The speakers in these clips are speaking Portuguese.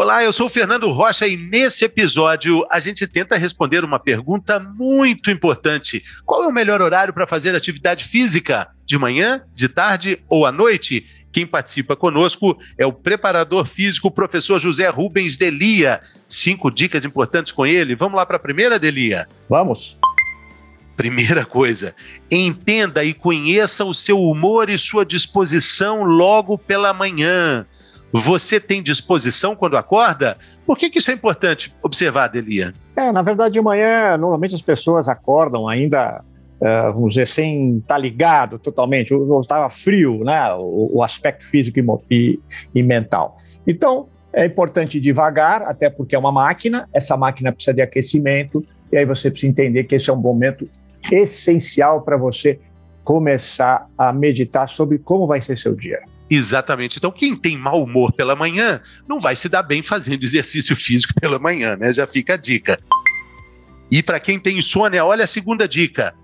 Olá, eu sou o Fernando Rocha e nesse episódio a gente tenta responder uma pergunta muito importante: qual é o melhor horário para fazer atividade física? De manhã, de tarde ou à noite? Quem participa conosco é o preparador físico, professor José Rubens Delia. Cinco dicas importantes com ele. Vamos lá para a primeira, Delia? Vamos. Primeira coisa, entenda e conheça o seu humor e sua disposição logo pela manhã. Você tem disposição quando acorda? Por que, que isso é importante observar, Delia? É, na verdade, de manhã, normalmente as pessoas acordam ainda, uh, vamos dizer, sem estar tá ligado totalmente. Estava frio, né? O, o aspecto físico e, e, mental. Então, é importante devagar, até porque é uma máquina, essa máquina precisa de aquecimento, e aí você precisa entender que esse é um momento essencial para você começar a meditar sobre como vai ser seu dia. Exatamente. Então, quem tem mau humor pela manhã não vai se dar bem fazendo exercício físico pela manhã, né? Já fica a dica. E para quem tem insônia, olha a segunda dica: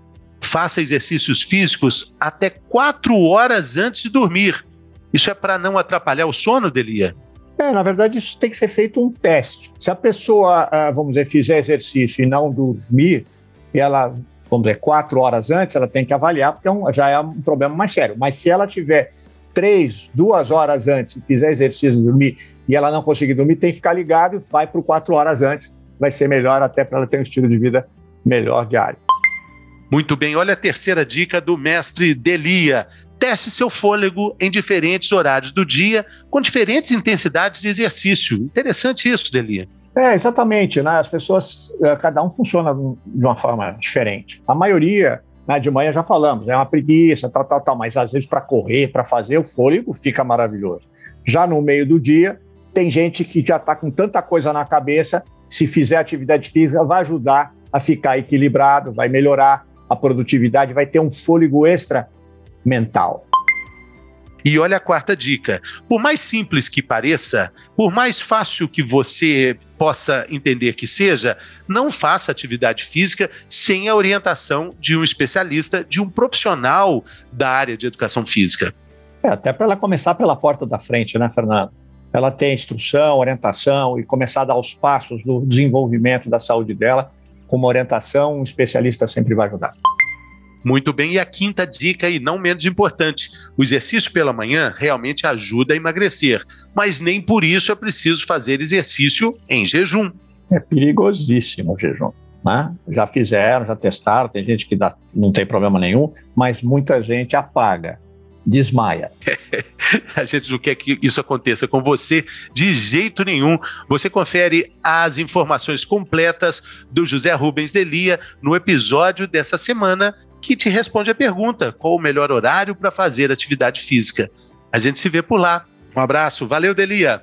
faça exercícios físicos até quatro horas antes de dormir. Isso é para não atrapalhar o sono, Delia? É, na verdade, isso tem que ser feito um teste. Se a pessoa, ah, vamos dizer, fizer exercício e não dormir, e ela, vamos dizer, quatro horas antes, ela tem que avaliar, porque é já é um problema mais sério. Mas se ela tiver três, duas horas antes, fizer exercício dormir e ela não conseguir dormir, tem que ficar ligado e vai para quatro horas antes. Vai ser melhor até para ela ter um estilo de vida melhor diário. Muito bem, olha a terceira dica do mestre Delia. Teste seu fôlego em diferentes horários do dia, com diferentes intensidades de exercício. Interessante isso, Delia. É, exatamente. Né? As pessoas, eh, cada um funciona de uma forma diferente. A maioria né, de manhã já falamos, é uma preguiça, tal, tal, tal, mas às vezes para correr, para fazer o fôlego, fica maravilhoso. Já no meio do dia, tem gente que já está com tanta coisa na cabeça, se fizer atividade física, vai ajudar a ficar equilibrado, vai melhorar a produtividade, vai ter um fôlego extra mental. E olha a quarta dica: por mais simples que pareça, por mais fácil que você possa entender que seja, não faça atividade física sem a orientação de um especialista, de um profissional da área de educação física. É, até para ela começar pela porta da frente, né, Fernando? Ela ter instrução, orientação e começar a dar os passos do desenvolvimento da saúde dela, com uma orientação, um especialista sempre vai ajudar. Muito bem, e a quinta dica, e não menos importante: o exercício pela manhã realmente ajuda a emagrecer, mas nem por isso é preciso fazer exercício em jejum. É perigosíssimo o jejum. Né? Já fizeram, já testaram, tem gente que dá, não tem problema nenhum, mas muita gente apaga desmaia. a gente não quer que isso aconteça com você de jeito nenhum. Você confere as informações completas do José Rubens Delia no episódio dessa semana que te responde a pergunta: qual o melhor horário para fazer atividade física? A gente se vê por lá. Um abraço, valeu, Delia.